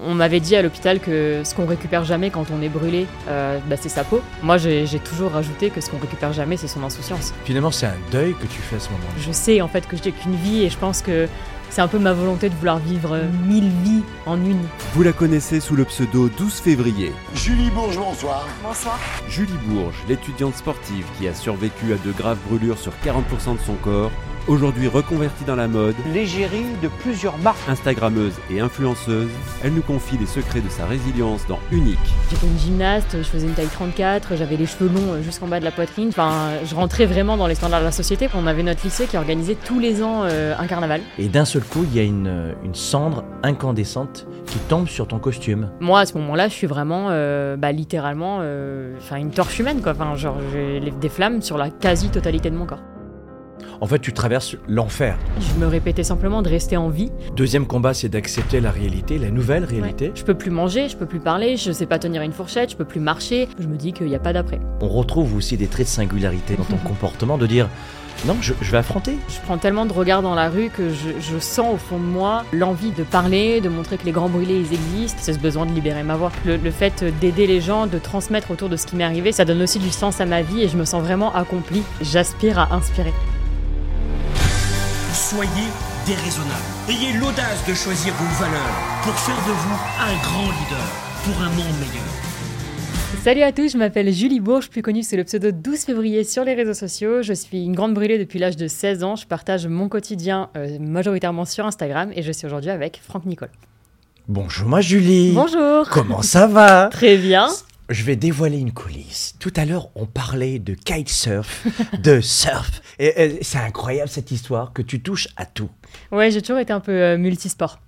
On m'avait dit à l'hôpital que ce qu'on récupère jamais quand on est brûlé, euh, bah, c'est sa peau. Moi, j'ai toujours rajouté que ce qu'on récupère jamais, c'est son insouciance. Finalement, c'est un deuil que tu fais à ce moment-là. Je sais en fait que je n'ai qu'une vie et je pense que c'est un peu ma volonté de vouloir vivre mille vies en une. Vous la connaissez sous le pseudo 12 février. Julie Bourge, bonsoir. Bonsoir. Julie Bourge, l'étudiante sportive qui a survécu à de graves brûlures sur 40% de son corps, aujourd'hui reconvertie dans la mode, l'égérie de plusieurs marques. Instagrammeuse et influenceuse, elle nous confie les secrets de sa résilience dans Unique. J'étais une gymnaste, je faisais une taille 34, j'avais les cheveux longs jusqu'en bas de la poitrine. Enfin, je rentrais vraiment dans les standards de la société. On avait notre lycée qui organisait tous les ans euh, un carnaval. Et d'un seul coup, il y a une, une cendre incandescente qui tombe sur ton costume. Moi, à ce moment-là, je suis vraiment, euh, bah, littéralement, euh, enfin, une torche humaine, quoi. Enfin, genre, j'ai des flammes sur la quasi-totalité de mon corps. En fait, tu traverses l'enfer. Je me répétais simplement de rester en vie. Deuxième combat, c'est d'accepter la réalité, la nouvelle réalité. Je peux plus manger, je peux plus parler, je sais pas tenir une fourchette, je peux plus marcher. Je me dis qu'il n'y a pas d'après. On retrouve aussi des traits de singularité dans ton comportement, de dire non, je, je vais affronter. Je prends tellement de regards dans la rue que je, je sens au fond de moi l'envie de parler, de montrer que les grands brûlés ils existent. C'est ce besoin de libérer ma voix. Le, le fait d'aider les gens, de transmettre autour de ce qui m'est arrivé, ça donne aussi du sens à ma vie et je me sens vraiment accomplie. J'aspire à inspirer. Soyez déraisonnable. Ayez l'audace de choisir vos valeurs pour faire de vous un grand leader pour un monde meilleur. Salut à tous, je m'appelle Julie Bourges, plus connue sous le pseudo 12 février sur les réseaux sociaux. Je suis une grande brûlée depuis l'âge de 16 ans. Je partage mon quotidien euh, majoritairement sur Instagram et je suis aujourd'hui avec Franck Nicole. Bonjour, moi Julie. Bonjour Comment ça va? Très bien. Je vais dévoiler une coulisse. Tout à l'heure, on parlait de kitesurf, de surf. Et, et c'est incroyable cette histoire que tu touches à tout. Ouais, j'ai toujours été un peu euh, multisport.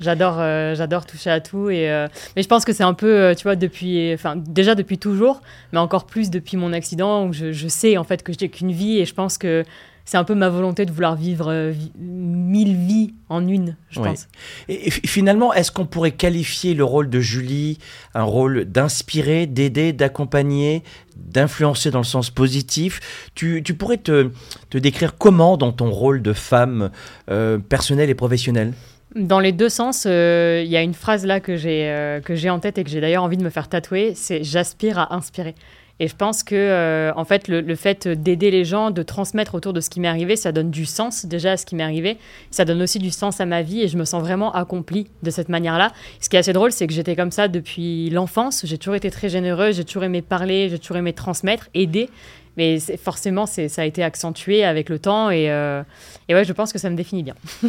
J'adore, euh, j'adore toucher à tout et euh, mais je pense que c'est un peu, euh, tu vois, depuis, enfin déjà depuis toujours, mais encore plus depuis mon accident où je, je sais en fait que j'ai qu'une vie et je pense que c'est un peu ma volonté de vouloir vivre euh, vi- mille vies en une, je Oui. pense. Et, et finalement, est-ce qu'on pourrait qualifier le rôle de Julie un rôle d'inspirer, d'aider, d'accompagner, d'influencer dans le sens positif? Tu, tu pourrais te, te décrire comment dans ton rôle de femme euh, personnelle et professionnelle? Dans les deux sens, euh, il y a une phrase là que j'ai euh, que j'ai en tête et que j'ai d'ailleurs envie de me faire tatouer, c'est j'aspire à inspirer. Et je pense que euh, en fait le, le fait d'aider les gens, de transmettre autour de ce qui m'est arrivé, ça donne du sens déjà à ce qui m'est arrivé. Ça donne aussi du sens à ma vie et je me sens vraiment accomplie de cette manière-là. Ce qui est assez drôle, c'est que j'étais comme ça depuis l'enfance. J'ai toujours été très généreuse, j'ai toujours aimé parler, j'ai toujours aimé transmettre, aider. Mais c'est- forcément, ça a été accentué avec le temps et, euh, et ouais, je pense que ça me définit bien.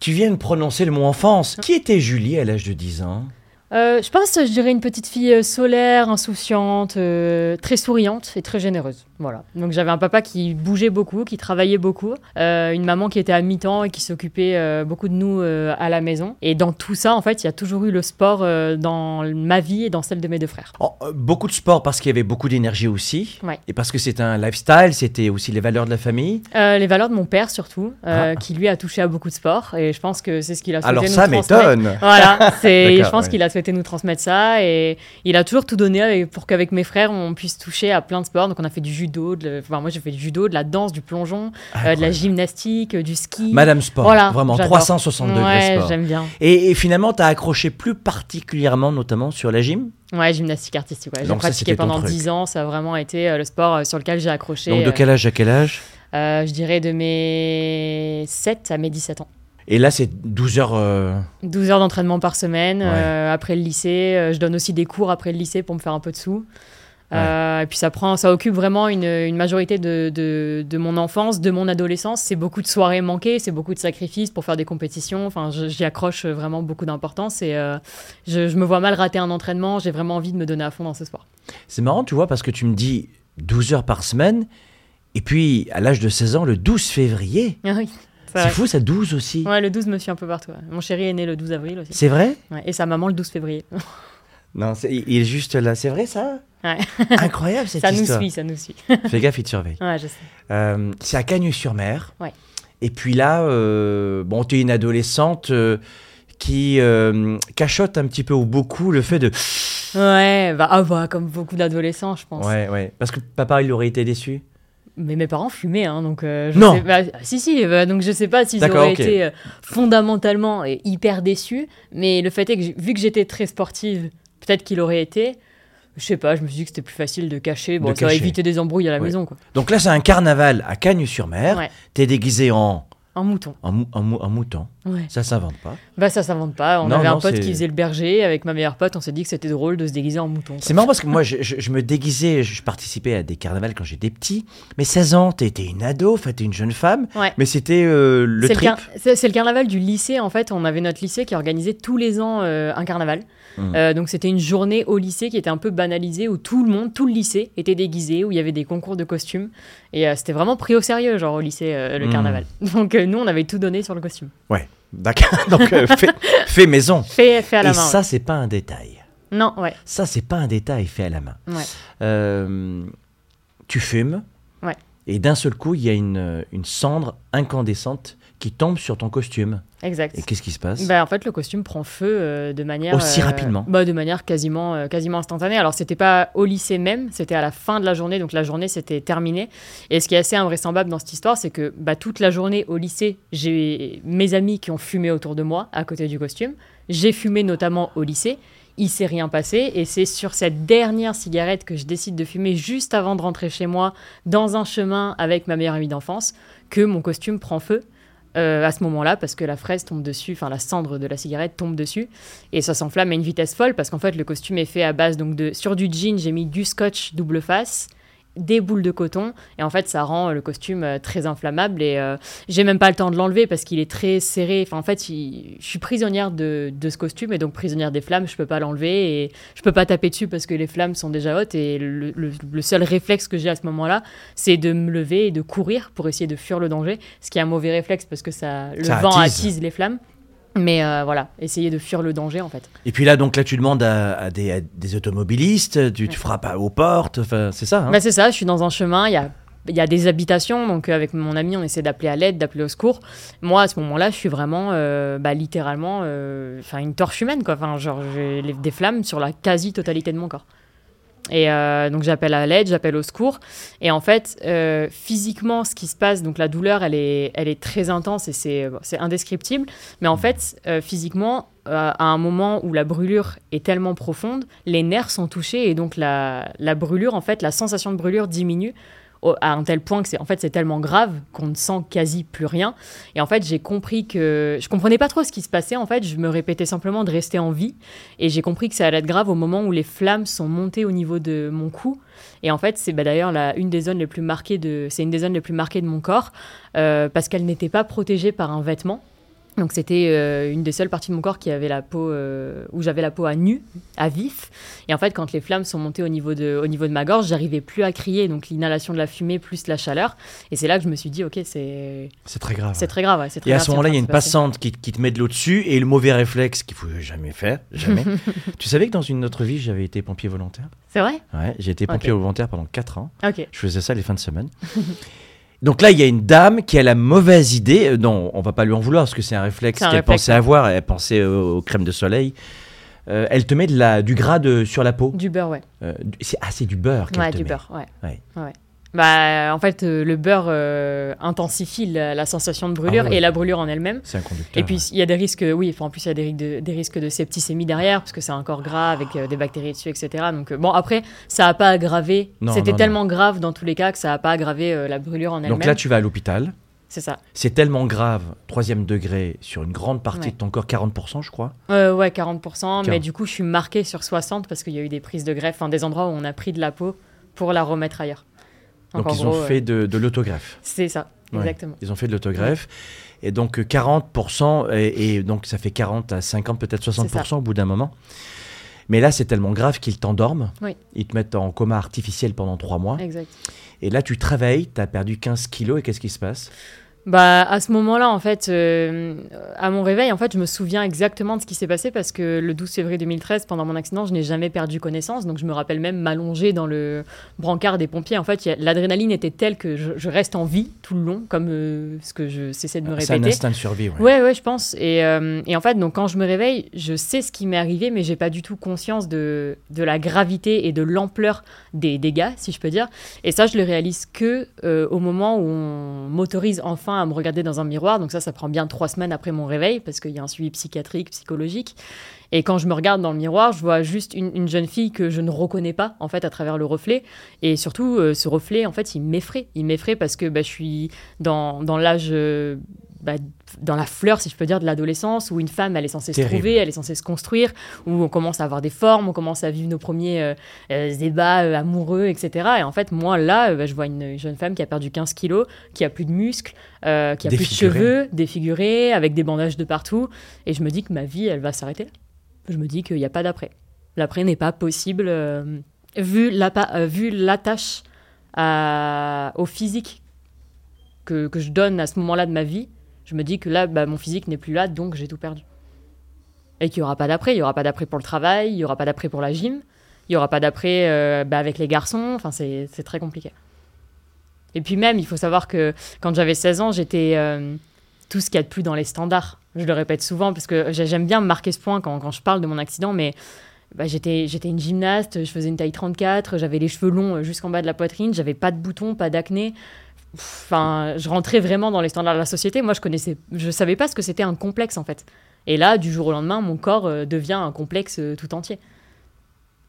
Tu viens de prononcer le mot enfance. Qui était Julie à l'âge de 10 ans? Euh, je pense, je dirais une petite fille euh, solaire, insouciante, euh, très souriante et très généreuse. Voilà. Donc j'avais un papa qui bougeait beaucoup, qui travaillait beaucoup, euh, une maman qui était à mi-temps et qui s'occupait beaucoup de nous à la maison. Et dans tout ça, en fait, il y a toujours eu le sport dans ma vie et dans celle de mes deux frères. Oh, Beaucoup de sport parce qu'il y avait beaucoup d'énergie aussi. Ouais. Et parce que c'est un lifestyle, c'était aussi les valeurs de la famille. Les valeurs de mon père surtout, Ah. qui lui a touché à beaucoup de sport et je pense que c'est ce qu'il a Alors ça m'étonne. Voilà, je pense ouais. qu'il a souhaité nous transmettre ça et il a toujours tout donné pour qu'avec mes frères on puisse toucher à plein de sports. Donc on a fait du judo, de- enfin, moi j'ai fait du judo, de la danse, du plongeon, euh, de la gymnastique, euh, du ski. Madame Sport, Voilà, vraiment j'adore. 360 degrés Ouais, sport. j'aime bien. Et, et finalement, tu as accroché plus particulièrement, notamment sur la gym? Ouais, gymnastique artistique. Ouais. J'ai pratiqué pendant truc. 10 ans. Ça a vraiment été euh, le sport sur lequel j'ai accroché. Donc de quel âge à quel âge? euh, Je dirais de mes 7 à mes 17 ans. Et là, c'est 12 heures. euh, 12 heures d'entraînement par semaine. Ouais. euh, après le lycée, euh, je donne aussi des cours après le lycée pour me faire un peu de sous. Euh, et puis ça prend, ça occupe vraiment une, une majorité de, de, de mon enfance, de mon adolescence. C'est beaucoup de soirées manquées, c'est beaucoup de sacrifices pour faire des compétitions. Enfin, j'y accroche vraiment beaucoup d'importance et euh, je, je me vois mal rater un entraînement. J'ai vraiment envie de me donner à fond dans ce sport. C'est marrant, tu vois, parce que tu me dis 12 heures par semaine. Et puis, à l'âge de 16 ans, le 12 février. Ah oui, c'est fou, ça 12 aussi. Ouais, le 12 me suit un peu partout. ouais. Mon chéri est né le 12 avril aussi. C'est vrai? Ouais, et sa maman le 12 février. Non, il est juste là. C'est vrai, ça? Ouais. Incroyable, cette ça nous histoire. suit, ça nous suit. Fais gaffe, il te surveille. ouais, je sais. Euh, c'est à Cagnes-sur-Mer. Ouais. Et puis là, euh, bon, tu es une adolescente euh, qui cachotte un petit peu ou beaucoup le fait de. Ouais, bah, ah bah, comme beaucoup d'adolescents, je pense. Ouais, ouais. Parce que papa, il aurait été déçu? Mais mes parents fumaient, hein, donc euh, je Non. sais pas- ah, si si, bah, donc je sais pas s'ils auraient été euh, fondamentalement et hyper déçus, mais le fait est que vu que j'étais très sportive, peut-être qu'il aurait été. Je sais pas, je me suis dit que c'était plus facile de cacher. Bon, De ça cacher. éviter des embrouilles à la Ouais. maison, quoi. Donc là, c'est un carnaval à Cagnes-sur-Mer. Ouais. T'es déguisé en, Un mouton. en, mou- en mouton. Ouais. Ça s'invente pas. Bah ça s'invente pas. On Non, avait non, un pote qui faisait le berger avec ma meilleure pote. On s'est dit que c'était drôle de se déguiser en mouton. C'est marrant parce que moi, je, je- je me déguisais, je participais à des carnavals quand j'étais petit. Mais 16 ans, t'étais une ado, enfin, t'es une jeune femme. Ouais. Mais c'était euh, le C'est trip. car- c'est le carnaval du lycée en fait. On avait notre lycée qui organisait tous les ans euh, un carnaval. Mm. Euh, donc c'était une journée au lycée qui était un peu banalisée où tout le monde, tout le lycée était déguisé, où il y avait des concours de costumes et euh, c'était vraiment pris au sérieux genre au lycée euh, le Mm. carnaval. Donc nous on avait tout donné sur le costume. Ouais, d'accord. Donc, fait, fait maison. Fait, fait à la Et main. ça, c'est pas un détail. Non ouais. Ça, c'est pas un détail fait à la main. Ouais. Tu fumes. Ouais. Et d'un seul coup, il y a une, une cendre incandescente qui tombe sur ton costume. Exact. Et qu'est-ce qui se passe Bah, en fait, le costume prend feu euh, de manière Aussi euh, rapidement bah, De manière quasiment, euh, quasiment instantanée. Alors, c'était pas au lycée même, c'était à la fin de la journée, donc la journée s'était terminée. Et ce qui est assez invraisemblable dans cette histoire, c'est que bah, toute la journée au lycée, j'ai mes amis qui ont fumé autour de moi à côté du costume. J'ai fumé notamment au lycée. Il s'est rien passé et c'est sur cette dernière cigarette que je décide de fumer juste avant de rentrer chez moi dans un chemin avec ma meilleure amie d'enfance que mon costume prend feu euh, à ce moment-là parce que la fraise tombe dessus, enfin la cendre de la cigarette tombe dessus et ça s'enflamme à une vitesse folle parce qu'en fait le costume est fait à base donc de sur du jean j'ai mis du scotch double face des boules de coton. Et en fait ça rend euh, le costume euh, très inflammable et euh, j'ai même pas le temps de l'enlever parce qu'il est très serré. Enfin en fait il- je suis prisonnière de, de ce costume et donc prisonnière des flammes. Je peux pas l'enlever et je peux pas taper dessus parce que les flammes sont déjà hautes. Et le, le- le seul réflexe que j'ai à ce moment-là c'est de me lever et de courir pour essayer de fuir le danger ce qui est un mauvais réflexe parce que ça le Ça vent attise. attise les flammes mais euh, voilà essayer de fuir le danger en fait Et puis là, donc là, tu demandes à, à des, à des automobilistes, tu, tu frappes à- aux portes, c'est ça. hein Bah, c'est ça, je suis dans un chemin, il y a, il y a des habitations, donc euh, avec mon ami, on essaie d'appeler à l'aide, d'appeler au secours. Moi, à ce moment-là, je suis vraiment, euh, bah, littéralement, euh, une torche humaine, quoi. Enfin, genre, j'ai des flammes sur la quasi-totalité de mon corps. Et euh, donc j'appelle à l'aide, j'appelle au secours. Et en fait, euh, physiquement, ce qui se passe, donc la douleur, elle est, elle est très intense et c'est bon, c'est indescriptible. Mais en fait, euh, physiquement, à un moment où la brûlure est tellement profonde, les nerfs sont touchés et donc la, la brûlure, en fait, la sensation de brûlure diminue à un tel point que c'est en fait c'est tellement grave qu'on ne sent quasi plus rien. Et en fait j'ai compris que je comprenais pas trop ce qui se passait en fait. Je me répétais simplement de rester en vie. Et j'ai compris que ça allait être grave au moment où les flammes sont montées au niveau de mon cou. Et en fait c'est bah, d'ailleurs une des zones les plus marquées de c'est une des zones les plus marquées de mon corps euh, parce qu'elle n'était pas protégée par un vêtement donc c'était euh, une des seules parties de mon corps qui avait la peau euh, où j'avais la peau à nu, à vif. Et en fait, quand les flammes sont montées au niveau de au niveau de ma gorge, j'arrivais plus à crier. Donc l'inhalation de la fumée plus la chaleur. Et c'est là que je me suis dit, ok, c'est C'est très grave. c'est très grave. ouais, c'est très Et à ce moment-là, il y a une passante qui, qui te met de l'eau dessus et le mauvais réflexe qu'il faut jamais faire, jamais. tu savais que dans une autre vie, j'avais été pompier volontaire? C'est vrai? Ouais, j'ai été pompier volontaire pendant 4 ans. Ok. Je faisais ça les fins de semaine. Donc là, il y a une dame qui a la mauvaise idée. euh, Non, on va pas lui en vouloir parce que c'est un réflexe qu'elle pensait avoir. Elle pensait euh, aux crèmes de soleil. Euh, elle te met de la, du gras de, sur la peau. Du beurre, ouais. Euh, c'est, ah, c'est du beurre Ouais, du met. beurre, ouais. Ouais. Ouais. Bah, en fait, euh, le beurre euh, intensifie la, la sensation de brûlure Ah ouais. et la brûlure en elle-même. C'est un conducteur. Et puis, ouais. il y a des risques, oui, enfin, en plus, il y a des risques, de, des risques de septicémie derrière, parce que c'est un corps gras avec euh, des bactéries dessus, etc. Donc, euh, bon, après, ça n'a pas aggravé. C'était non, tellement grave dans tous les cas que ça n'a pas aggravé euh, la brûlure en elle-même. Donc là, tu vas à l'hôpital. C'est ça. C'est tellement grave, troisième degré, sur une grande partie Ouais. de ton corps, 40%, je crois. Euh, ouais, 40%. Mais du coup, je suis marquée sur 60 parce qu'il y a eu des prises de greffe, enfin, des endroits où on a pris de la peau pour la remettre ailleurs. Donc ils ont euh, fait de, de l'autogreffe. C'est ça, Ouais. exactement. Ils ont fait de l'autogreffe. Et donc euh, 40%, et, et donc ça fait 40 à 50, peut-être C'est 60% ça. au bout d'un moment. Mais là, c'est tellement grave qu'ils t'endorment. Oui. Ils te mettent en coma artificiel pendant 3 mois. Exact. Et là, tu travailles, tu as perdu 15 kilos, et qu'est-ce qui se passe? Bah, à ce moment-là, en fait, euh, à mon réveil, en fait, je me souviens exactement de ce qui s'est passé parce que le 12 février 2013, pendant mon accident, je n'ai jamais perdu connaissance. Donc, je me rappelle même m'allonger dans le brancard des pompiers. En fait, l'adrénaline était telle que je, je reste en vie tout le long, comme euh, ce que je cessais de me C'est un répéter. instinct de survie. ouais. Ouais, ouais, je pense. Et, euh, et en fait, donc quand je me réveille, je sais ce qui m'est arrivé, mais j'ai pas du tout conscience de, de la gravité et de l'ampleur des dégâts, si je peux dire. Et ça, je le réalise que au moment où on m'autorise enfin à me regarder dans un miroir. Donc ça, ça prend bien trois semaines après mon réveil, parce qu'il y a un suivi psychiatrique, psychologique. Et quand je me regarde dans le miroir, je vois juste une, une jeune fille que je ne reconnais pas, en fait, à travers le reflet. Et surtout, euh, ce reflet, en fait, il m'effraie. Il m'effraie parce que bah, je suis dans, dans l'âge... euh, bah, dans la fleur, si je peux dire, de l'adolescence, où une femme, elle est censée Terrible. se trouver, elle est censée se construire, où on commence à avoir des formes, on commence à vivre nos premiers euh, euh, débats euh, amoureux, etc. Et en fait, moi, là, euh, bah, je vois une jeune femme qui a perdu 15 kilos, qui a plus de muscles, euh, qui a plus de cheveux, défigurée, avec des bandages de partout. Et je me dis que ma vie, elle va s'arrêter là. Je me dis qu'il n'y a pas d'après. L'après n'est pas possible, euh, vu euh, l'attache au physique que, que je donne à ce moment-là de ma vie. Je me dis que là, bah, mon physique n'est plus là, donc j'ai tout perdu. Et qu'il n'y aura pas d'après. Il n'y aura pas d'après pour le travail, il n'y aura pas d'après pour la gym, il n'y aura pas d'après euh, bah, avec les garçons. Enfin, c'est très compliqué. Et puis même, il faut savoir que quand j'avais 16 ans, j'étais euh, tout ce qu'il y a de plus dans les standards. Je le répète souvent parce que j'ai- j'aime bien marquer ce point quand, je parle de mon accident, mais bah, j'étais une gymnaste, je faisais une taille 34, j'avais les cheveux longs jusqu'en bas de la poitrine, j'avais pas de boutons, pas d'acné. Enfin, je rentrais vraiment dans les standards de la société. Moi, je connaissais, je savais pas ce que c'était un complexe en fait. Et là, du jour au lendemain, mon corps euh, devient un complexe euh, tout entier.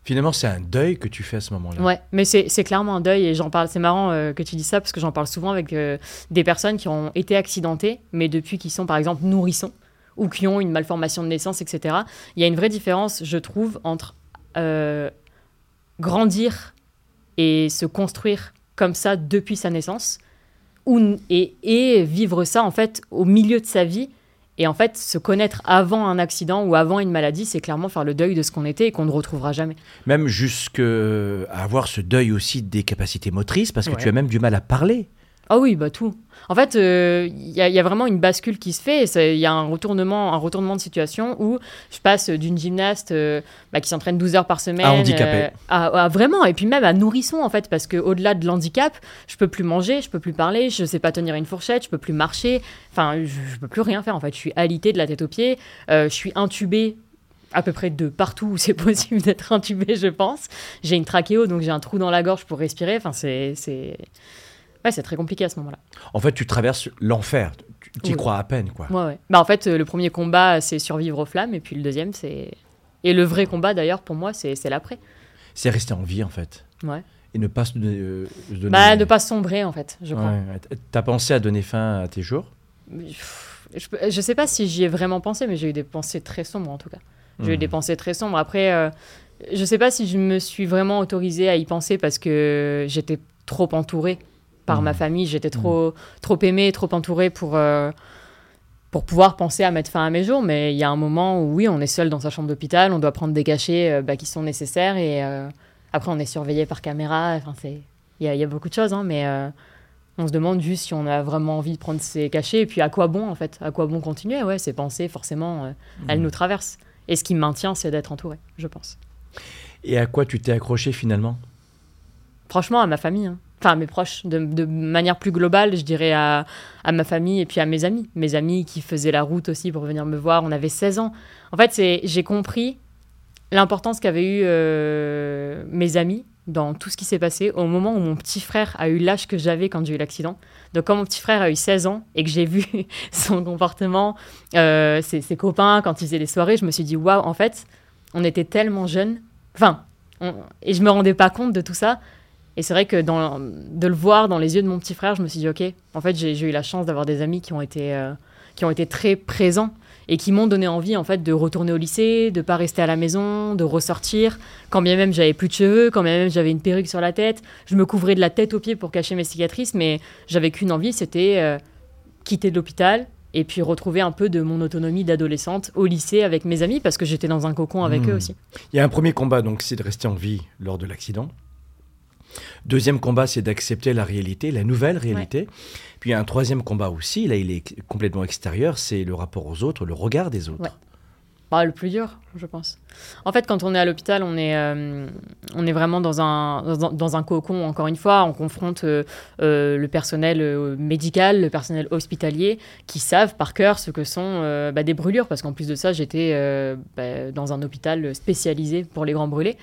Finalement, c'est un deuil que tu fais à ce moment-là. Ouais, mais c'est c'est clairement un deuil et j'en parle. C'est marrant euh, que tu dis ça parce que j'en parle souvent avec euh, des personnes qui ont été accidentées, mais depuis qu'ils sont par exemple nourrissons ou qui ont une malformation de naissance, etc. Il y a une vraie différence, je trouve, entre euh, grandir et se construire comme ça depuis sa naissance ou, et, et vivre ça en fait au milieu de sa vie. Et en fait, se connaître avant un accident ou avant une maladie, c'est clairement faire le deuil de ce qu'on était et qu'on ne retrouvera jamais. Même jusqu'à avoir ce deuil aussi des capacités motrices, parce que Ouais. tu as même du mal à parler. Ah oui, bah tout. En fait, euh, il y, a- il y a vraiment une bascule qui se fait. Il y a un retournement, un retournement de situation où je passe d'une gymnaste euh, bah, qui s'entraîne 12 heures par semaine À handicapé. euh, à, à vraiment, et puis même à nourrisson en fait, parce que au-delà de l'handicap, je peux plus manger, je peux plus parler, je sais pas tenir une fourchette, je peux plus marcher. Enfin, je, je peux plus rien faire en fait. Je suis alitée de la tête aux pieds, euh, je suis intubée à peu près de partout où c'est possible d'être intubée, je pense. J'ai une trachéo, donc j'ai un trou dans la gorge pour respirer. Enfin, c'est c'est ouais, c'est très compliqué à ce moment-là. En fait, tu traverses l'enfer. Tu y Oui. crois à peine, quoi. Ouais, ouais. Bah, en fait, le premier combat, c'est survivre aux flammes, et puis le deuxième, c'est. Et le vrai combat, d'ailleurs, pour moi, c'est l'après. C'est rester en vie, en fait. Ouais. Et ne pas se donner. euh, se donner- Bah, ne pas sombrer, en fait, je crois. Ouais. T'as pensé à donner fin à tes jours? Je, je sais pas si j'y ai vraiment pensé, mais j'ai eu des pensées très sombres, en tout cas. J'ai eu des pensées très sombres. Après, euh, je sais pas si je me suis vraiment autorisée à y penser parce que j'étais trop entourée par ma famille. J'étais trop, trop aimée, trop entourée pour, euh, pour pouvoir penser à mettre fin à mes jours. Mais il y a un moment où, oui, on est seul dans sa chambre d'hôpital, on doit prendre des cachets euh, bah, qui sont nécessaires et euh, après, on est surveillé par caméra. Enfin, c'est... Il y, a- il y a beaucoup de choses, hein, mais on se demande juste si on a vraiment envie de prendre ces cachets et puis à quoi bon, en fait. À quoi bon continuer? Ouais, ces pensées, forcément, elles nous traversent. Et ce qui me maintient, c'est d'être entouré, je pense. Et à quoi tu t'es accroché finalement? Franchement, à ma famille. hein. Enfin, mes proches. De, de manière plus globale, je dirais à, ma famille et puis à mes amis. Mes amis qui faisaient la route aussi pour venir me voir. On avait 16 ans. En fait, j'ai compris l'importance qu'avaient eu euh, mes amis dans tout ce qui s'est passé au moment où mon petit frère a eu l'âge que j'avais quand j'ai eu l'accident. Donc quand mon petit frère a eu 16 ans et que j'ai vu son comportement, euh, ses, copains, quand il faisait les soirées, je me suis dit, waouh, en fait, on était tellement jeunes. Enfin, et je me rendais pas compte de tout ça. Et c'est vrai que dans, de le voir dans les yeux de mon petit frère, je me suis dit, ok, en fait, j'ai eu la chance d'avoir des amis qui ont été, euh, qui ont été très présents et qui m'ont donné envie, en fait, de retourner au lycée, de pas rester à la maison, de ressortir. Quand bien même j'avais plus de cheveux, quand bien même j'avais une perruque sur la tête, je me couvrais de la tête aux pieds pour cacher mes cicatrices, mais j'avais qu'une envie, c'était euh, quitter de l'hôpital et puis retrouver un peu de mon autonomie d'adolescente au lycée avec mes amis parce que j'étais dans un cocon avec Mmh. eux aussi. Il y a un premier combat, donc c'est de rester en vie lors de l'accident. Deuxième combat, c'est d'accepter la réalité, la nouvelle réalité. Puis un troisième combat aussi, là il est complètement extérieur, c'est le rapport aux autres, le regard des autres. Ouais. Bah, le plus dur, je pense. En fait, quand on est à l'hôpital, on, est, euh, on est vraiment dans un, dans, dans un cocon, encore une fois. On confronte euh, euh, le personnel médical, le personnel hospitalier, qui savent par cœur ce que sont bah, des brûlures. Parce qu'en plus de ça, j'étais bah, dans un hôpital spécialisé pour les grands brûlés.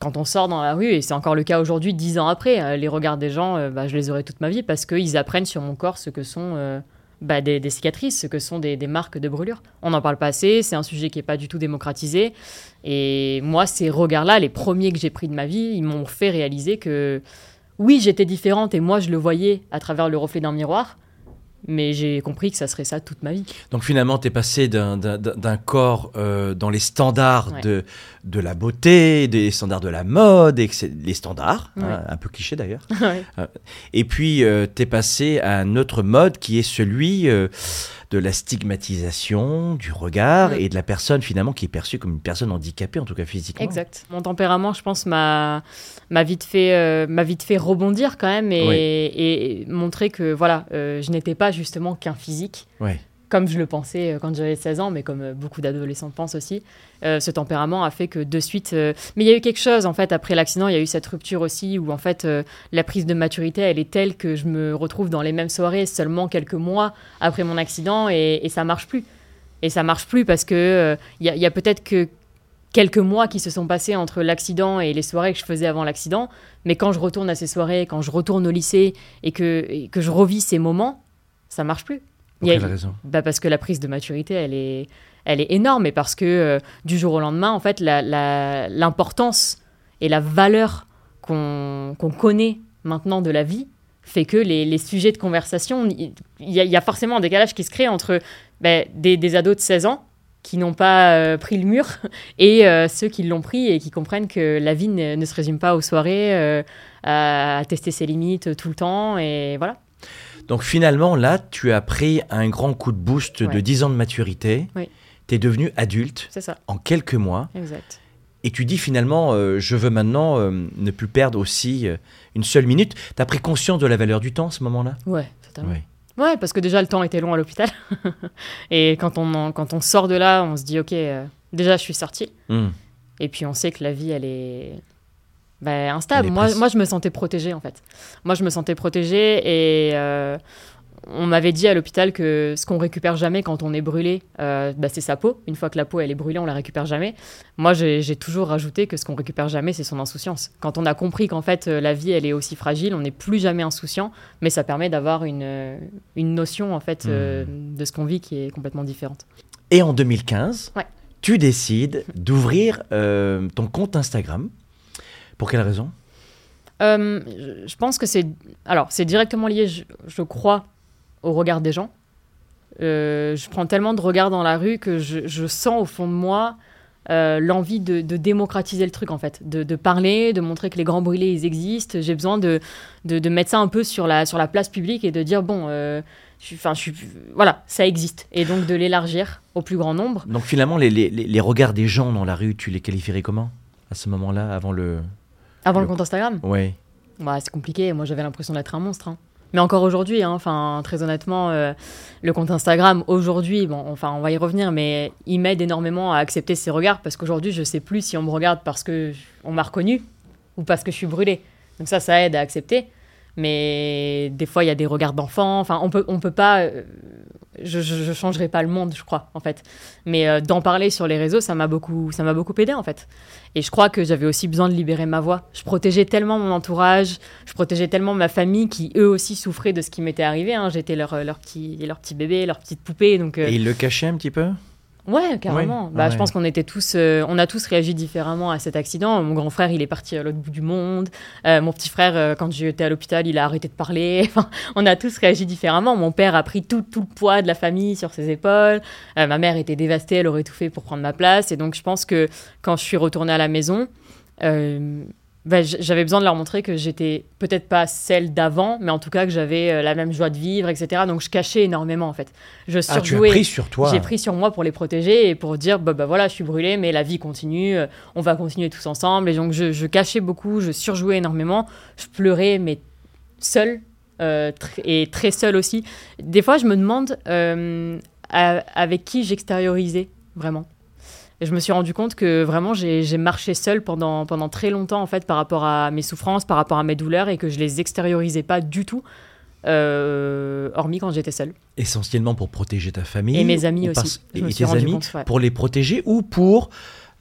Quand on sort dans la rue, et c'est encore le cas aujourd'hui, dix ans après, euh, les regards des gens, euh, bah, je les aurai toute ma vie parce qu'ils apprennent sur mon corps ce que sont euh, bah, des, cicatrices, ce que sont des, des marques de brûlure. On n'en parle pas assez, c'est un sujet qui n'est pas du tout démocratisé. Et moi, ces regards-là, les premiers que j'ai pris de ma vie, ils m'ont fait réaliser que oui, j'étais différente et moi, je le voyais à travers le reflet d'un miroir. Mais j'ai compris que ça serait ça toute ma vie. Donc finalement, tu es passé d'un- corps euh, dans les standards Ouais. de, de la beauté, des standards de la mode, et les standards, hein, un peu cliché d'ailleurs. Ouais. Et puis, tu es passé à un autre mode qui est celui euh, de la stigmatisation, du regard et de la personne finalement qui est perçue comme une personne handicapée, en tout cas physiquement. Exact. Mon tempérament, je pense, m'a m'a vite fait euh, m'a vite fait rebondir quand même et, Oui. et- et montrer que voilà, euh, je n'étais pas justement qu'un physique. Comme je le pensais euh, quand j'avais 16 ans, mais comme beaucoup d'adolescents pensent aussi, Euh, ce tempérament a fait que de suite. Mais il y a eu quelque chose en fait après l'accident, il y a eu cette rupture aussi où en fait la prise de maturité elle est telle que je me retrouve dans les mêmes soirées seulement quelques mois après mon accident et, et ça marche plus. Et ça marche plus parce que il y a, il y a peut-être que quelques mois qui se sont passés entre l'accident et les soirées que je faisais avant l'accident. Mais quand je retourne à ces soirées, quand je retourne au lycée et que, et que je revis ces moments, ça marche plus. Pour y a- quelle raison? Bah parce que la prise de maturité, elle est, elle est énorme et parce que euh, du jour au lendemain, en fait, la- la- l'importance et la valeur qu'on qu'on connaît maintenant de la vie fait que les, les sujets de conversation, il y, a- il y a forcément un décalage qui se crée entre bah, des, des ados de 16 ans qui n'ont pas euh, pris le mur et euh, ceux qui l'ont pris et qui comprennent que la vie ne, ne se résume pas aux soirées, euh, à, tester ses limites tout le temps et voilà. Donc finalement, là, tu as pris un grand coup de boost de Ouais. 10 ans de maturité. Oui. Tu es devenu adulte ça, en quelques mois. exact. Et tu dis finalement, je veux maintenant ne plus perdre aussi une seule minute. Tu as pris conscience de la valeur du temps à ce moment-là? Ouais, totalement. Oui. Ouais, parce que déjà le temps était long à l'hôpital. et quand on, en- quand on sort de là, on se dit, ok, euh, déjà je suis sortie. Hum. Et puis on sait que la vie, elle est bah, instable. Elle est Moi, précise. moi, je me sentais protégée en fait. Moi, je me sentais protégée et euh, on m'avait dit à l'hôpital que ce qu'on récupère jamais quand on est brûlé, euh, bah, c'est sa peau. Une fois que la peau elle est brûlée, on la récupère jamais. Moi, j'ai toujours rajouté que ce qu'on récupère jamais, c'est son insouciance. Quand on a compris qu'en fait euh, la vie elle est aussi fragile, on n'est plus jamais insouciant, mais ça permet d'avoir une, euh, une notion en fait euh, de ce qu'on vit qui est complètement différente. Et en 2015, Ouais. tu décides d'ouvrir euh, ton compte Instagram. Pour quelle raison? Je- je pense que c'est. Alors, c'est directement lié, je, je crois, au regard des gens. Euh, je prends tellement de regards dans la rue que je, je sens au fond de moi euh, l'envie de, de démocratiser le truc, en fait. De, de parler, de montrer que les grands brûlés, ils existent. J'ai besoin de, de, mettre ça un peu sur la, sur la place publique et de dire, bon, euh, je suis, voilà, ça existe. Et donc de l'élargir au plus grand nombre. Donc finalement, les, les- les- regards des gens dans la rue, tu les qualifierais comment à ce moment-là, avant le... Avant le, Le- compte Instagram? Ouais. Bah, c'est compliqué. Moi, j'avais l'impression d'être un monstre. hein. Mais encore aujourd'hui, hein, enfin, très honnêtement, euh, le compte Instagram, aujourd'hui, bon, enfin, on va y revenir, mais il m'aide énormément à accepter ces regards parce qu'aujourd'hui, je sais plus si on me regarde parce que on m'a reconnu ou parce que je suis brûlée. Donc ça, ça aide à accepter. Mais des fois, il y a des regards d'enfants. Enfin, on peut, on peut pas. Je, je, changerai pas le monde, je crois, en fait. Mais euh, d'en parler sur les réseaux, ça m'a beaucoup, ça m'a beaucoup aidé, en fait. Et je crois que j'avais aussi besoin de libérer ma voix. Je protégeais tellement mon entourage, je protégeais tellement ma famille qui eux aussi souffraient de ce qui m'était arrivé. hein. J'étais leur, leur, petit, bébé, leur petite poupée. Donc, euh, Et il le cachait un petit peu? Ouais, carrément. Oui. Bah, Ah Je pense qu'on était tous, euh, on a tous réagi différemment à cet accident. Mon grand frère, il est parti à l'autre bout du monde. Euh, mon petit frère, euh, quand j'étais à l'hôpital, il a arrêté de parler. Enfin, on a tous réagi différemment. Mon père a pris tout, tout le poids de la famille sur ses épaules. Ma mère était dévastée, elle aurait tout fait pour prendre ma place. Et donc, je pense que quand je suis retournée à la maison, bah, j'avais besoin de leur montrer que j'étais peut-être pas celle d'avant, mais en tout cas que j'avais euh, la même joie de vivre, etc. Donc je cachais énormément en fait. Je Ah, tu as surjouais. pris sur toi. J'ai pris sur moi pour les protéger et pour dire bah, bah voilà, je suis brûlée, mais la vie continue, euh, on va continuer tous ensemble. Et donc je, je cachais beaucoup, je surjouais énormément, je pleurais, mais seule euh, tr- et très seule aussi. Des fois, je me demande euh, à- avec qui j'extériorisais vraiment. Et je me suis rendu compte que vraiment j'ai marché seule pendant, pendant très longtemps en fait par rapport à mes souffrances, par rapport à mes douleurs et que je les extériorisais pas du tout, euh, hormis quand j'étais seule. Essentiellement pour protéger ta famille. Et mes amis aussi. me et suis tes amis compte, ouais. pour les protéger ou pour.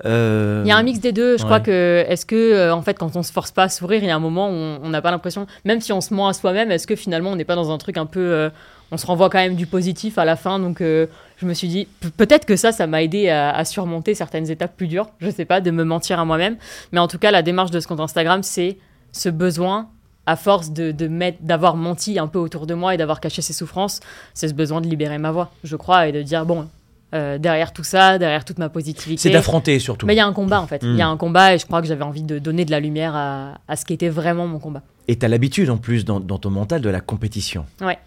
Euh, Il y a un mix des deux. Je ouais. crois que, est-ce que, euh, en fait, quand on se force pas à sourire, il y a un moment où on n'a pas l'impression, même si on se ment à soi-même, est-ce que finalement on n'est pas dans un truc un peu. euh, on se renvoie quand même du positif à la fin? Donc, je me suis dit, pe- peut-être que ça, ça m'a aidé à, à surmonter certaines étapes plus dures. Je sais pas, de me mentir à moi-même. Mais en tout cas, la démarche de ce compte Instagram, c'est ce besoin. À force de, de mettre, d'avoir menti un peu autour de moi et d'avoir caché ses souffrances, c'est ce besoin de libérer ma voix, je crois, et de dire bon, euh, derrière tout ça, derrière toute ma positivité, C'est d'affronter surtout. mais il y a un combat en fait. Il y a Mm. un combat et je crois que j'avais envie de donner de la lumière à, à ce qui était vraiment mon combat. Et tu as l'habitude en plus dans, dans ton mental de la compétition. Ouais.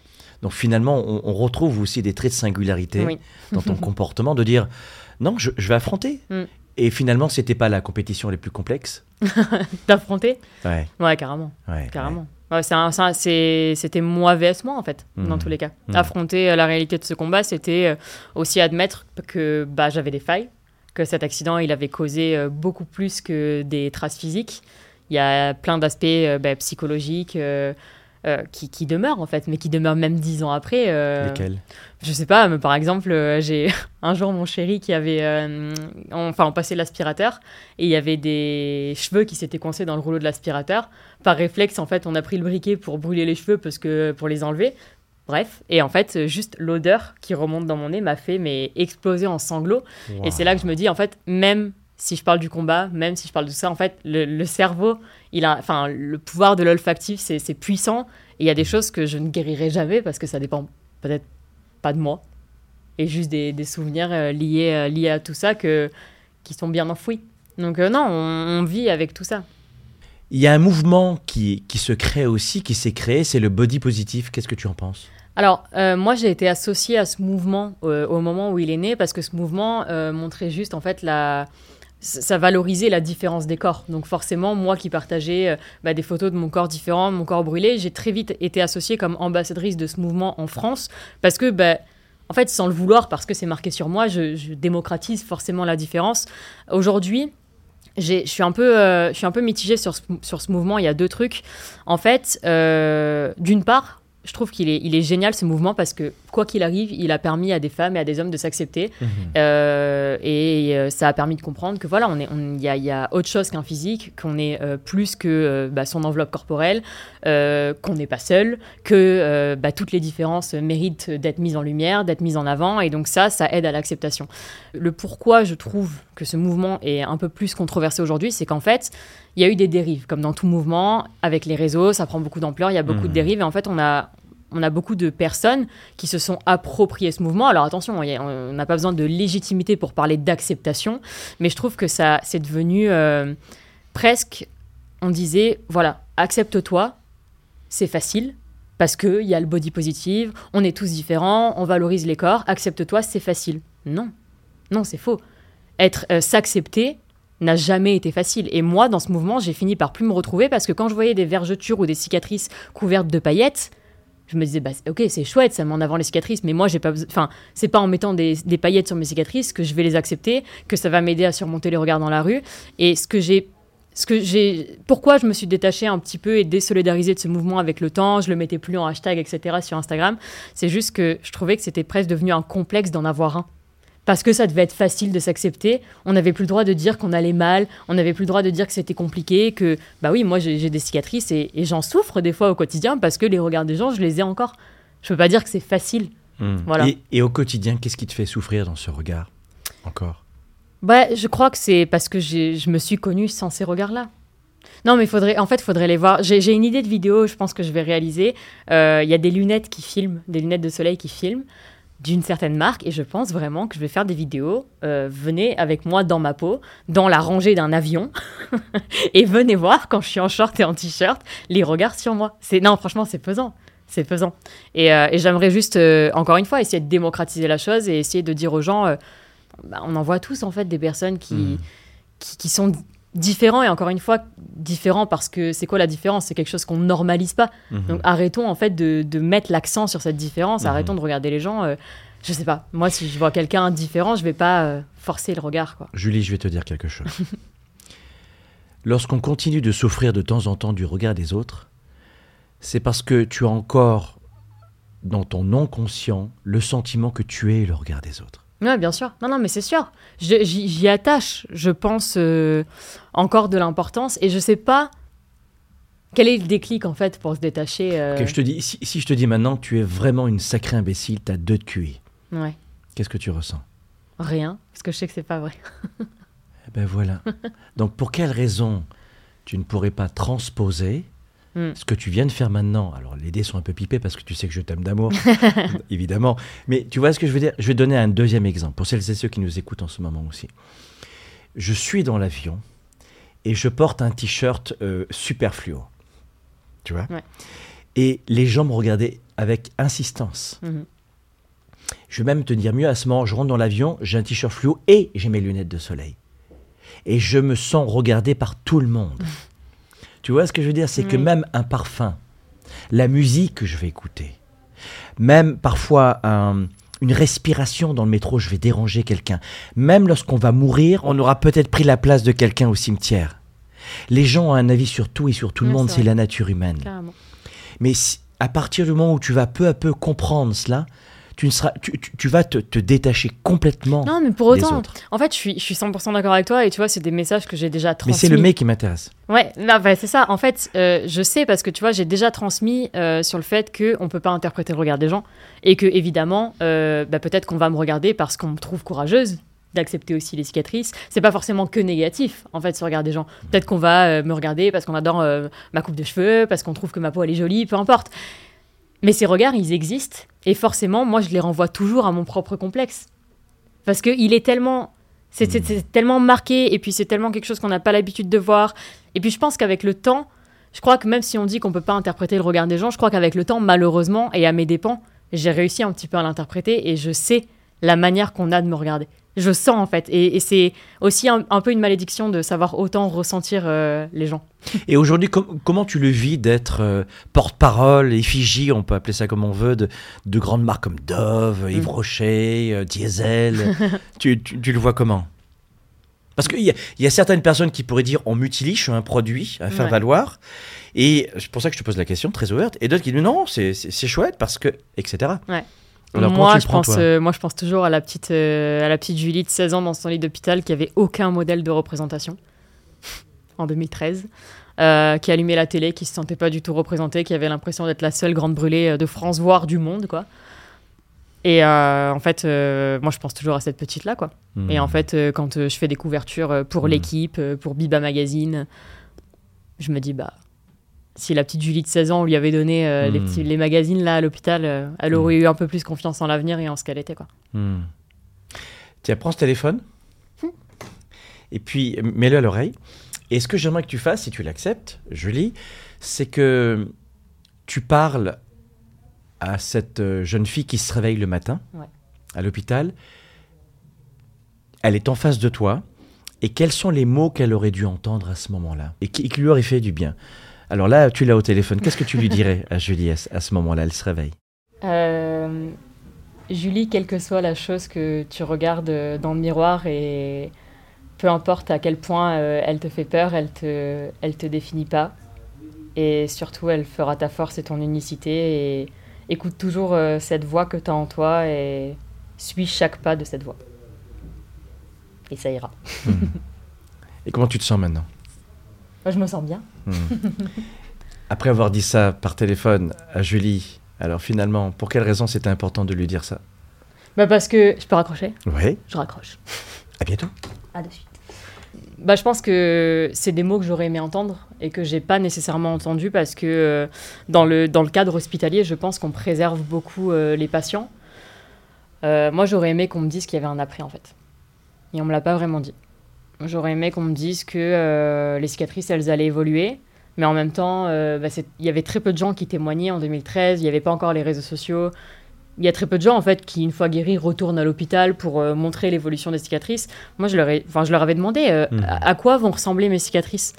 Donc finalement, on, on retrouve aussi des traits de singularité Oui. dans ton comportement de dire non, je, je vais affronter. Mm. Et finalement, c'était pas la compétition les plus complexes. D'affronter Ouais, Ouais, carrément. ouais. carrément. Ouais, c'était moi vs moi en fait, dans tous les cas. Mhm. Affronter euh, la réalité de ce combat, c'était euh, aussi admettre que bah, j'avais des failles, que cet accident il avait causé euh, beaucoup plus que des traces physiques. Il y a plein d'aspects bah, psychologiques euh, qui, qui demeurent en fait, mais qui demeurent même dix ans après. euh, Lesquels? Je sais pas, mais par exemple, euh, j'ai un jour mon chéri qui avait. euh, on- enfin, on passait l'aspirateur et il y avait des cheveux qui s'étaient coincés dans le rouleau de l'aspirateur. Par réflexe, en fait, on a pris le briquet pour brûler les cheveux parce que, pour les enlever. Bref, et en fait, euh, juste l'odeur qui remonte dans mon nez m'a fait mais exploser en sanglots. Et c'est là que je me dis, en fait, même si je parle du combat, même si je parle de ça, en fait, le, le cerveau, il a, enfin, le pouvoir de l'olfactif, c'est puissant. Et il y a des choses que je ne guérirai jamais parce que ça dépend peut-être pas de moi. Et juste des, des souvenirs euh, liés, euh, liés à tout ça que, qui sont bien enfouis. Donc euh, non, on, on vit avec tout ça. Il y a un mouvement qui, qui se crée aussi, qui s'est créé, c'est le body positif. Qu'est-ce que tu en penses? Alors, euh, moi, j'ai été associée à ce mouvement euh, au moment où il est né parce que ce mouvement euh, montrait juste, en fait, la... ça valorisait la différence des corps. Donc forcément, moi qui partageais euh, bah, des photos de mon corps différent, mon corps brûlé, j'ai très vite été associée comme ambassadrice de ce mouvement en France parce que, bah, en fait, sans le vouloir, parce que c'est marqué sur moi, je, démocratise forcément la différence. Aujourd'hui, j'ai- je suis un peu, euh, je suis un peu mitigée sur ce, sur ce mouvement. Il y a deux trucs. En fait, euh, d'une part, je trouve qu'il est, il est génial ce mouvement parce que quoi qu'il arrive, il a permis à des femmes et à des hommes de s'accepter Euh, et euh, ça a permis de comprendre que voilà, on est, on- il y, a, y a autre chose qu'un physique, qu'on est euh, plus que bah, son enveloppe corporelle, qu'on n'est pas seul, que bah, toutes les différences méritent d'être mises en lumière, d'être mises en avant, et donc ça, ça aide à l'acceptation. Le pourquoi je trouve que ce mouvement est un peu plus controversé aujourd'hui, c'est qu'en fait, il y a eu des dérives, comme dans tout mouvement, avec les réseaux, ça prend beaucoup d'ampleur, il y a beaucoup de dérives, et en fait, on a, on a beaucoup de personnes qui se sont appropriées ce mouvement. Alors attention, on n'a pas besoin de légitimité pour parler d'acceptation, mais je trouve que ça, c'est devenu euh, presque, on disait, voilà, accepte-toi, c'est facile. Parce qu'il y a le body positive, on est tous différents, on valorise les corps, accepte-toi, c'est facile. Non, non, c'est faux. Être euh, s'accepter n'a jamais été facile. Et moi, dans ce mouvement, j'ai fini par plus me retrouver parce que quand je voyais des vergetures ou des cicatrices couvertes de paillettes, je me disais, bah, ok, c'est chouette, ça met en avant les cicatrices, mais moi, j'ai pas. Enfin, c'est pas en mettant des, des paillettes sur mes cicatrices que je vais les accepter, que ça va m'aider à surmonter les regards dans la rue. Et ce que j'ai. Ce que j'ai, pourquoi je me suis détachée un petit peu et désolidarisée de ce mouvement avec le temps, je le mettais plus en hashtag, etc. sur Instagram, c'est juste que je trouvais que c'était presque devenu un complexe d'en avoir un. Parce que ça devait être facile de s'accepter, on n'avait plus le droit de dire qu'on allait mal, on n'avait plus le droit de dire que c'était compliqué, que bah oui, moi j'ai des cicatrices et, et j'en souffre des fois au quotidien parce que les regards des gens, je les ai encore. Je peux pas dire que c'est facile. Hmm. Voilà. Et, et au quotidien, qu'est-ce qui te fait souffrir dans ce regard Encore? Bah, je crois que c'est parce que je me suis connue sans ces regards-là. Non, mais faudrait, en fait, il faudrait les voir. J'ai j'ai une idée de vidéo, je pense que je vais réaliser. Euh, Il y a des lunettes qui filment, des lunettes de soleil qui filment d'une certaine marque, et je pense vraiment que je vais faire des vidéos. Euh, venez avec moi dans ma peau, dans la rangée d'un avion. et venez voir quand je suis en short et en t-shirt les regards sur moi. C'est non, franchement, c'est pesant. C'est pesant. Et, euh, et j'aimerais juste, euh, encore une fois, essayer de démocratiser la chose et essayer de dire aux gens, bah, on en voit tous en fait des personnes qui, Mm. qui, qui sont différents et encore une fois différents parce que c'est quoi la différence? C'est quelque chose qu'on normalise pas. Mhm. Donc arrêtons en fait de, de mettre l'accent sur cette différence. Mhm. Arrêtons de regarder les gens. euh, je sais pas. Moi, si je vois quelqu'un différent, je vais pas euh, forcer le regard. Quoi. Julie, je vais te dire quelque chose. Lorsqu'on continue de souffrir de temps en temps du regard des autres, c'est parce que tu as encore dans ton non conscient le sentiment que tu es le regard des autres. Ouais, bien sûr. Non, non, mais c'est sûr. J'y attache, je pense, euh, encore de l'importance. Et je sais pas quel est le déclic, en fait, pour se détacher. euh, je te dis, si, si je te dis maintenant, tu es vraiment une sacrée imbécile, tu as deux de QI, Ouais, qu'est-ce que tu ressens? Rien. Parce que je sais que c'est pas vrai. Eh ben voilà. Donc pour quelle raison tu ne pourrais pas transposer Hmm. ce que tu viens de faire maintenant Alors les dés sont un peu pipés parce que tu sais que je t'aime d'amour, évidemment. Mais tu vois ce que je veux dire? Je vais donner un deuxième exemple pour celles et ceux qui nous écoutent en ce moment aussi. Je suis dans l'avion et je porte un t-shirt euh, super fluo. Tu vois? Ouais. Et les gens me regardaient avec insistance. Mhm. Je vais même te dire mieux, à ce moment, je rentre dans l'avion, j'ai un t-shirt fluo et j'ai mes lunettes de soleil. Et je me sens regardé par tout le monde. tu vois ce que je veux dire? C'est que même un parfum, la musique que je vais écouter, même parfois un- une respiration dans le métro, je vais déranger quelqu'un. Même lorsqu'on va mourir, on aura peut-être pris la place de quelqu'un au cimetière. Les gens ont un avis sur tout et sur tout le monde, c'est la nature humaine. Carrément. Mais si- à partir du moment où tu vas peu à peu comprendre cela, tu, ne seras, tu, tu- tu vas te, te détacher complètement Non, mais pour autant, en fait, je suis, je suis 100% d'accord avec toi. Et tu vois, c'est des messages que j'ai déjà transmis. Mais c'est le mec qui m'intéresse. Ouais, bah, c'est ça. En fait, euh, je sais parce que tu vois, j'ai déjà transmis euh, sur le fait qu'on ne peut pas interpréter le regard des gens et que évidemment, euh, bah, peut-être qu'on va me regarder parce qu'on me trouve courageuse d'accepter aussi les cicatrices. C'est pas forcément que négatif, en fait, ce regard des gens. Peut-être qu'on va me regarder parce qu'on adore ma coupe de cheveux, parce qu'on trouve que ma peau elle est jolie, peu importe. Mais ces regards, ils existent et forcément, moi, je les renvoie toujours à mon propre complexe. Parce que il est tellement c'est c'est- c'est tellement marqué et puis c'est tellement quelque chose qu'on n'a pas l'habitude de voir. Et puis je pense qu'avec le temps, je crois que même si on dit qu'on peut pas interpréter le regard des gens, je crois qu'avec le temps, malheureusement, et à mes dépens, j'ai réussi un petit peu à l'interpréter et je sais la manière qu'on a de me regarder. Je sens en fait. Et, et c'est aussi un, un peu une malédiction de savoir autant ressentir euh, les gens. Et aujourd'hui, com- comment tu le vis d'être euh, porte-parole, effigie, on peut appeler ça comme on veut, de, de grandes marques comme Dove, Yves Rocher, euh, Diesel tu, tu- tu le vois comment? Parce qu'il y, a- il y a certaines personnes qui pourraient dire on m'utilise, je suis un produit à faire Ouais. valoir. Et c'est pour ça que je te pose la question, très ouverte. Et d'autres qui disent non, c'est chouette parce que, etc. Ouais. Alors, comment tu moi, le je prends, pense, toi euh, moi, je pense toujours à la petite, euh, à la petite Julie de 16 ans dans son lit d'hôpital qui avait aucun modèle de représentation en 2013, euh, qui allumait la télé, qui se sentait pas du tout représentée, qui avait l'impression d'être la seule grande brûlée de France, voire du monde, quoi. Et en fait, moi, je pense toujours à cette petite-là, quoi. Hmm. Et en fait, quand je fais des couvertures pour Mm. l'équipe, pour Biba Magazine, je me dis, bah, si la petite Julie de 16 ans, on lui avait donné euh, les, Mm. petits, les magazines là à l'hôpital, euh, elle aurait eu un peu plus confiance en l'avenir et en ce qu'elle était, quoi. Hmm. Tiens, prends ce téléphone. Et puis, mets-le à l'oreille. Et ce que j'aimerais que tu fasses, si tu l'acceptes, Julie, c'est que tu parles à cette euh, jeune fille qui se réveille le matin Ouais. à l'hôpital. Elle est en face de toi. Et quels sont les mots qu'elle aurait dû entendre à ce moment-là Et qui, qui lui auraient fait du bien? Alors là, tu l'as au téléphone. Qu'est-ce que tu lui dirais à Julie à, ce- à ce moment-là? Elle se réveille. Euh, Julie, quelle que soit la chose que tu regardes euh, dans le miroir et peu importe à quel point euh, elle te fait peur, elle te, elle te définit pas. Et surtout, elle fera ta force et ton unicité. Et écoute toujours cette voix que tu as en toi et suis chaque pas de cette voix. Et ça ira. Et comment tu te sens maintenant? Moi, je me sens bien. Après avoir dit ça par téléphone à Julie, alors finalement, pour quelle raison c'était important de lui dire ça? Bah parce que je peux raccrocher Oui, Je raccroche. à bientôt. À de suite. Bah, je pense que c'est des mots que j'aurais aimé entendre et que j'ai pas nécessairement entendu parce que euh, dans, le, dans le cadre hospitalier, je pense qu'on préserve beaucoup euh, les patients. Euh, moi, j'aurais aimé qu'on me dise qu'il y avait un après en fait. Et on me l'a pas vraiment dit. J'aurais aimé qu'on me dise que euh, les cicatrices, elles allaient évoluer. Mais en même temps, euh, bah, il y avait très peu de gens qui témoignaient en 2013. Il n'y avait pas encore les réseaux sociaux. Il y a très peu de gens, en fait, qui, une fois guéris, retournent à l'hôpital pour euh, montrer l'évolution des cicatrices. Moi, je leur, ai, enfin, je leur avais demandé Mhm. à, à quoi vont ressembler mes cicatrices?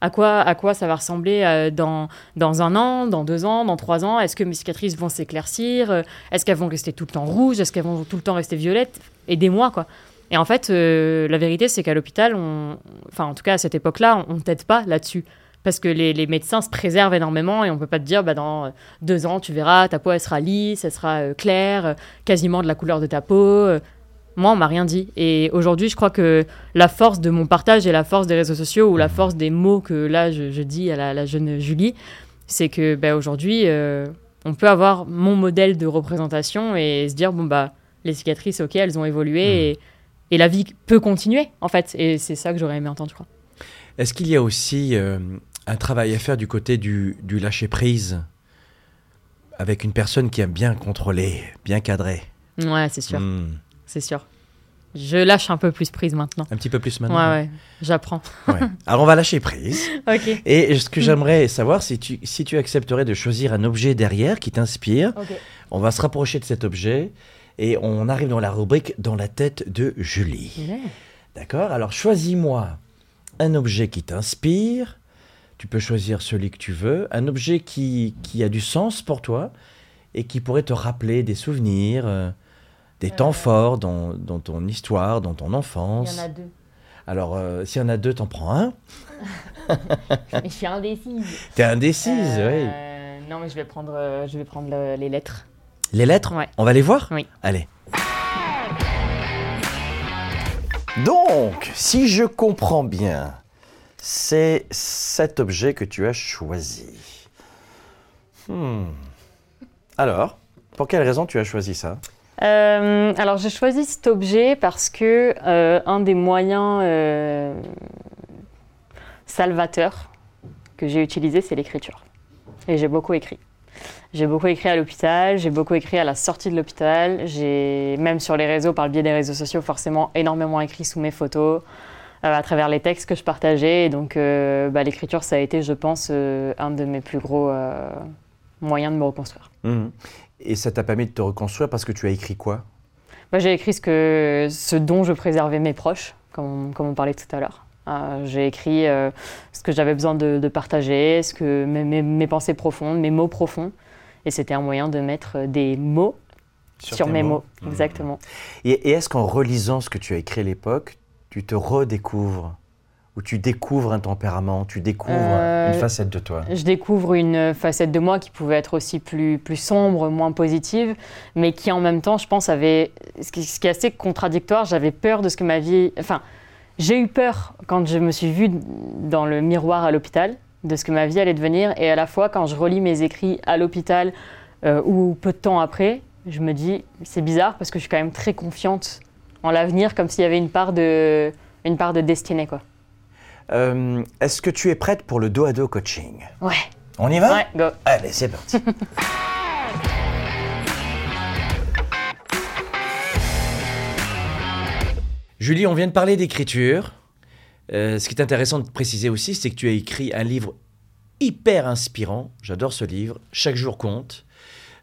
À quoi, à quoi ça va ressembler euh, dans, dans un an, dans deux ans, dans trois ans? Est-ce que mes cicatrices vont s'éclaircir? Est-ce qu'elles vont rester tout le temps rouges? Est-ce qu'elles vont tout le temps rester violettes? Aidez-moi, quoi. Et en fait, euh, la vérité, c'est qu'à l'hôpital, on... enfin, en tout cas, à cette époque-là, on ne t'aide pas là-dessus. Parce que les, les médecins se préservent énormément et on peut pas te dire, bah, dans euh, deux ans, tu verras, ta peau, elle sera lisse, elle sera euh, claire, quasiment de la couleur de ta peau. Moi, on m'a rien dit. Et aujourd'hui, je crois que la force de mon partage et la force des réseaux sociaux ou la force des mots que là, je, je dis à la, la jeune Julie, c'est que bah, aujourd'hui, euh, on peut avoir mon modèle de représentation et se dire, bon, bah, les cicatrices, ok, elles ont évolué et, et la vie peut continuer, en fait. Et c'est ça que j'aurais aimé entendre, je crois. Est-ce qu'il y a aussi euh, un travail à faire du côté du, du lâcher-prise avec une personne qui aime bien contrôler, bien cadrer Ouais, c'est sûr, Hmm. c'est sûr. Je lâche un peu plus prise maintenant. Un petit peu plus maintenant? Ouais, j'apprends. Ouais. Alors on va lâcher prise. Ok. Et ce que j'aimerais savoir, c'est tu, si tu accepterais de choisir un objet derrière qui t'inspire. On va se rapprocher de cet objet et on arrive dans la rubrique dans la tête de Julie. Ouais. D'accord? Alors choisis-moi un objet qui t'inspire. Tu peux choisir celui que tu veux. Un objet qui, qui a du sens pour toi et qui pourrait te rappeler des souvenirs, euh, des temps forts dans, dans ton histoire, dans ton Il enfance. y en a deux. Alors, euh, s'il y en a deux, t'en prends un. Mais je suis indécise. T'es indécise, oui. Euh, Non, mais je vais prendre, euh, je vais prendre le- les lettres. Les lettres, Ouais. on va les voir Oui. Allez. Donc, si je comprends bien, c'est cet objet que tu as choisi. Hmm. Alors, pour quelle raison tu as choisi ça? Euh, alors j'ai choisi cet objet parce que euh, un des moyens euh, salvateurs que j'ai utilisé, c'est l'écriture. Et j'ai beaucoup écrit. J'ai beaucoup écrit à l'hôpital, j'ai beaucoup écrit à la sortie de l'hôpital, j'ai même sur les réseaux, par le biais des réseaux sociaux, forcément énormément écrit sous mes photos, euh, à travers les textes que je partageais. Et donc euh, bah, l'écriture, ça a été, je pense, euh, un de mes plus gros moyens de me reconstruire. Mhm. Et ça t'a permis de te reconstruire parce que tu as écrit quoi? Moi, j'ai écrit ce, que, ce dont je préservais mes proches, comme on, comme on parlait tout à l'heure. Euh, j'ai écrit euh, ce que j'avais besoin de, de partager, ce que, mes, mes- mes pensées profondes, mes mots profonds. Et c'était un moyen de mettre des mots sur, mes mots. Exactement. Et, et est-ce qu'en relisant ce que tu as écrit à l'époque, tu te redécouvres Ou tu découvres un tempérament, tu découvres Euh, une facette de toi? Je découvre une facette de moi qui pouvait être aussi plus, plus sombre, moins positive, mais qui en même temps, je pense, avait. Ce qui, ce qui est assez contradictoire, j'avais peur de ce que ma vie. Enfin, j'ai eu peur quand je me suis vue dans le miroir à l'hôpital, de ce que ma vie allait devenir, et à la fois, quand je relis mes écrits à l'hôpital euh, ou peu de temps après, je me dis, c'est bizarre parce que je suis quand même très confiante en l'avenir, comme s'il y avait une part de, une part de destinée, quoi. Euh, Est-ce que tu es prête pour le dos à dos coaching? Ouais, On y va? Ouais, go. Allez, c'est parti. Julie, on vient de parler d'écriture. Euh, ce qui est intéressant de préciser aussi, c'est que tu as écrit un livre hyper inspirant. J'adore ce livre. Chaque jour compte.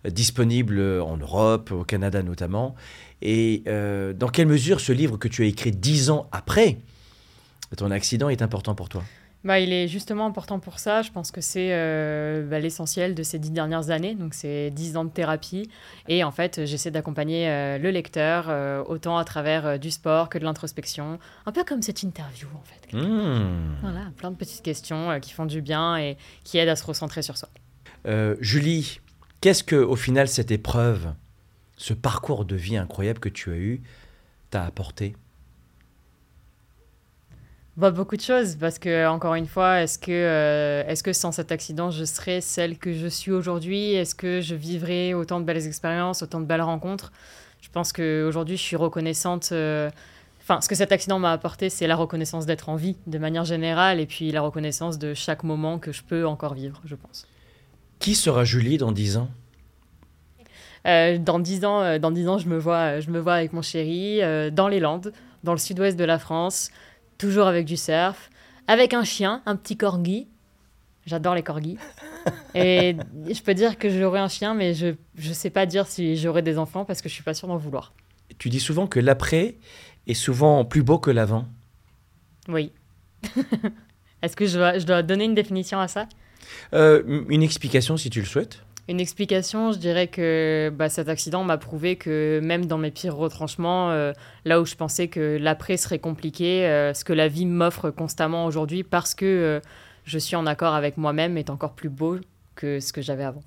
Euh, Disponible en Europe, au Canada notamment. Et euh, dans quelle mesure ce livre que tu as écrit dix ans après ton accident est important pour toi? Bah, il est justement important pour ça. Je pense que c'est euh, bah, l'essentiel de ces dix dernières années. Donc, c'est dix ans de thérapie. Et en fait, j'essaie d'accompagner euh, le lecteur euh, autant à travers du sport que de l'introspection. Un peu comme cette interview, en fait. Hmm. Voilà, plein de petites questions qui font du bien et qui aident à se recentrer sur soi. Julie, qu'est-ce que, au final, cette épreuve, ce parcours de vie incroyable que tu as eu, t'a apporté? Bah, beaucoup de choses, parce que, encore une fois, est-ce que, euh, est-ce que sans cet accident, je serais celle que je suis aujourd'hui? Est-ce que je vivrais autant de belles expériences, autant de belles rencontres? Je pense qu'aujourd'hui, je suis reconnaissante. euh, Enfin, ce que cet accident m'a apporté, c'est la reconnaissance d'être en vie, de manière générale, et puis la reconnaissance de chaque moment que je peux encore vivre, je pense. Qui sera Julie dans 10 ans? Euh, dans dix ans, euh, dans dix ans, je me vois, je me vois avec mon chéri dans les Landes, dans le sud-ouest de la France, toujours avec du surf, avec un chien, un petit corgi. J'adore les corgis. Et je peux dire que j'aurai un chien, mais je ne sais pas dire si j'aurai des enfants parce que je suis pas sûre d'en vouloir. Tu dis souvent que l'après est souvent plus beau que l'avant. Oui. Est-ce que je dois, je dois donner une définition à ça? Euh, une explication si tu le souhaites. Une explication, je dirais que bah, cet accident m'a prouvé que même dans mes pires retranchements, euh, là où je pensais que l'après serait compliqué, euh, ce que la vie m'offre constamment aujourd'hui parce que euh, je suis en accord avec moi-même est encore plus beau que ce que j'avais avant.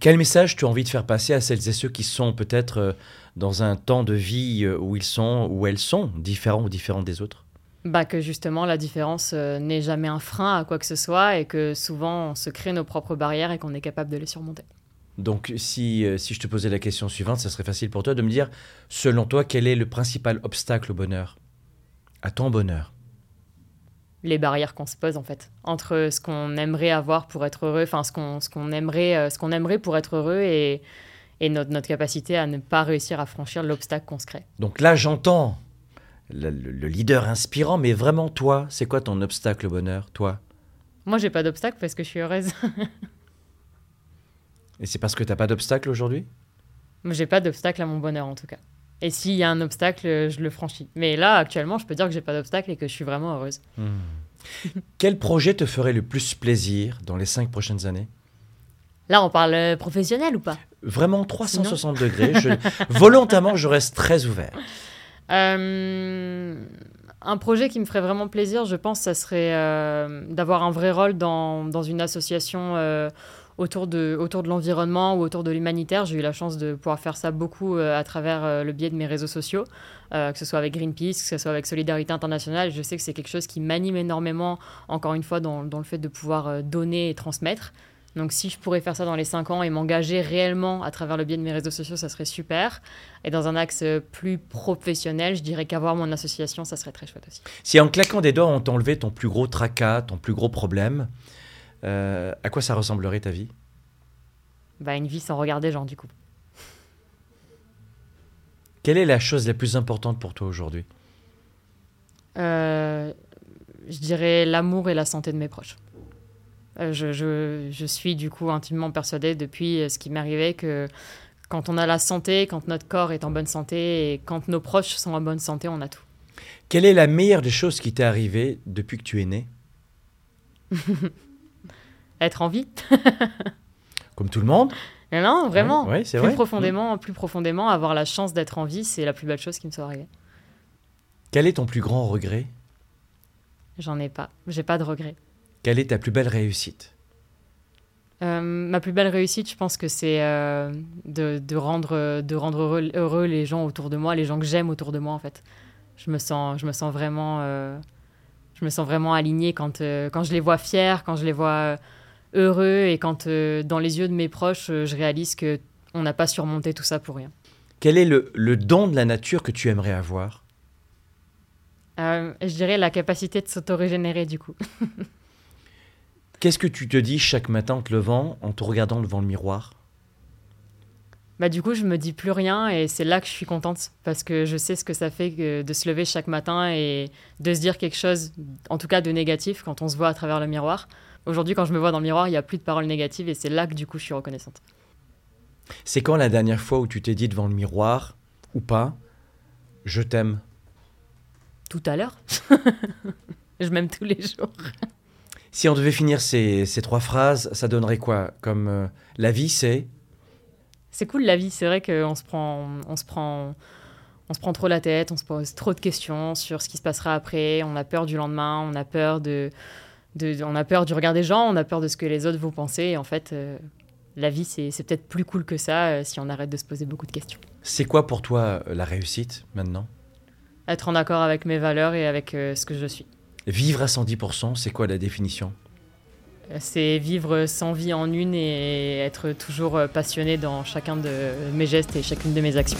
Quel message tu as envie de faire passer à celles et ceux qui sont peut-être dans un temps de vie où ils sont, où elles sont différents ou différentes des autres? Bah, que justement la différence euh, n'est jamais un frein à quoi que ce soit et que souvent on se crée nos propres barrières et qu'on est capable de les surmonter. Donc si, euh, si je te posais la question suivante, ça serait facile pour toi de me dire, selon toi, quel est le principal obstacle au bonheur? À ton bonheur les barrières qu'on se pose en fait entre ce qu'on aimerait avoir pour être heureux, enfin ce qu'on ce qu'on aimerait euh, ce qu'on aimerait pour être heureux et, et notre, notre capacité à ne pas réussir à franchir l'obstacle qu'on se crée. Donc là, j'entends le, le- le leader inspirant, mais vraiment toi, c'est quoi ton obstacle au bonheur, toi? Moi j'ai pas d'obstacle parce que je suis heureuse. Et c'est parce que t'as pas d'obstacle aujourd'hui? Moi, j'ai pas d'obstacle à mon bonheur en tout cas. Et s'il y a un obstacle, je le franchis. Mais là actuellement, je peux dire que j'ai pas d'obstacle et que je suis vraiment heureuse. Quel projet te ferait le plus plaisir dans les cinq prochaines années? Là, on parle euh, professionnel ou pas? Vraiment 360 degrés. Je, volontairement, je reste très ouvert. Euh, un projet qui me ferait vraiment plaisir, je pense, ça serait euh, d'avoir un vrai rôle dans, dans une association euh, autour de, autour de l'environnement ou autour de l'humanitaire. J'ai eu la chance de pouvoir faire ça beaucoup à travers le biais de mes réseaux sociaux, que ce soit avec Greenpeace, que ce soit avec Solidarité Internationale. Je sais que c'est quelque chose qui m'anime énormément, encore une fois, dans, dans le fait de pouvoir donner et transmettre. Donc si je pourrais faire ça dans les 5 ans et m'engager réellement à travers le biais de mes réseaux sociaux, ça serait super. Et dans un axe plus professionnel, je dirais qu'avoir mon association, ça serait très chouette aussi. Si en claquant des doigts, on t'enlevait ton plus gros tracas, ton plus gros problème, euh, à quoi ça ressemblerait ta vie? Bah, une vie sans regard des gens, du coup. Quelle est la chose la plus importante pour toi aujourd'hui? Euh, je dirais l'amour et la santé de mes proches. Euh, je, je- je suis du coup intimement persuadée depuis euh, ce qui m'est arrivé que quand on a la santé, quand notre corps est en bonne santé et quand nos proches sont en bonne santé, on a tout. Quelle est la meilleure des choses qui t'est arrivée depuis que tu es né Être en vie Comme tout le monde? Non, vraiment. Plus vrai. profondément, plus profondément, avoir la chance d'être en vie, c'est la plus belle chose qui me soit arrivée. Quel est ton plus grand regret? J'en ai pas. J'ai pas de regrets. Quelle est ta plus belle réussite? Euh, ma plus belle réussite, je pense que c'est euh, de, de rendre, de rendre heureux, heureux les gens autour de moi, les gens que j'aime autour de moi, en fait. Je me sens, je me sens vraiment, euh, je me sens vraiment alignée quand, quand je les vois fiers, quand je les vois heureux et quand dans les yeux de mes proches, je réalise que on n'a pas surmonté tout ça pour rien. Quel est le, le don de la nature que tu aimerais avoir? Je dirais la capacité de s'auto-régénérer, du coup. Qu'est-ce que tu te dis chaque matin en te levant, en te regardant devant le miroir? Bah du coup, je me dis plus rien et c'est là que je suis contente parce que je sais ce que ça fait que de se lever chaque matin et de se dire quelque chose, en tout cas de négatif, quand on se voit à travers le miroir. Aujourd'hui, quand je me vois dans le miroir, il n'y a plus de paroles négatives et c'est là que du coup, je suis reconnaissante. C'est quand la dernière fois où tu t'es dit devant le miroir, ou pas, je t'aime Tout à l'heure. je m'aime tous les jours. Si on devait finir ces, ces trois phrases, ça donnerait quoi Comme euh, la vie, c'est? C'est cool la vie, c'est vrai qu'on se prend, on se prend, on se prend trop la tête, on se pose trop de questions sur ce qui se passera après. On a peur du lendemain, on a peur de, de- on a peur du regard des gens, on a peur de ce que les autres vont penser. Et en fait, euh, la vie c'est c'est peut-être plus cool que ça euh, si on arrête de se poser beaucoup de questions. c'est quoi pour toi la réussite maintenant? Être en accord avec mes valeurs et avec euh, ce que je suis. Vivre à 110%, c'est quoi la définition? C'est vivre sans vie en une et être toujours passionné dans chacun de mes gestes et chacune de mes actions.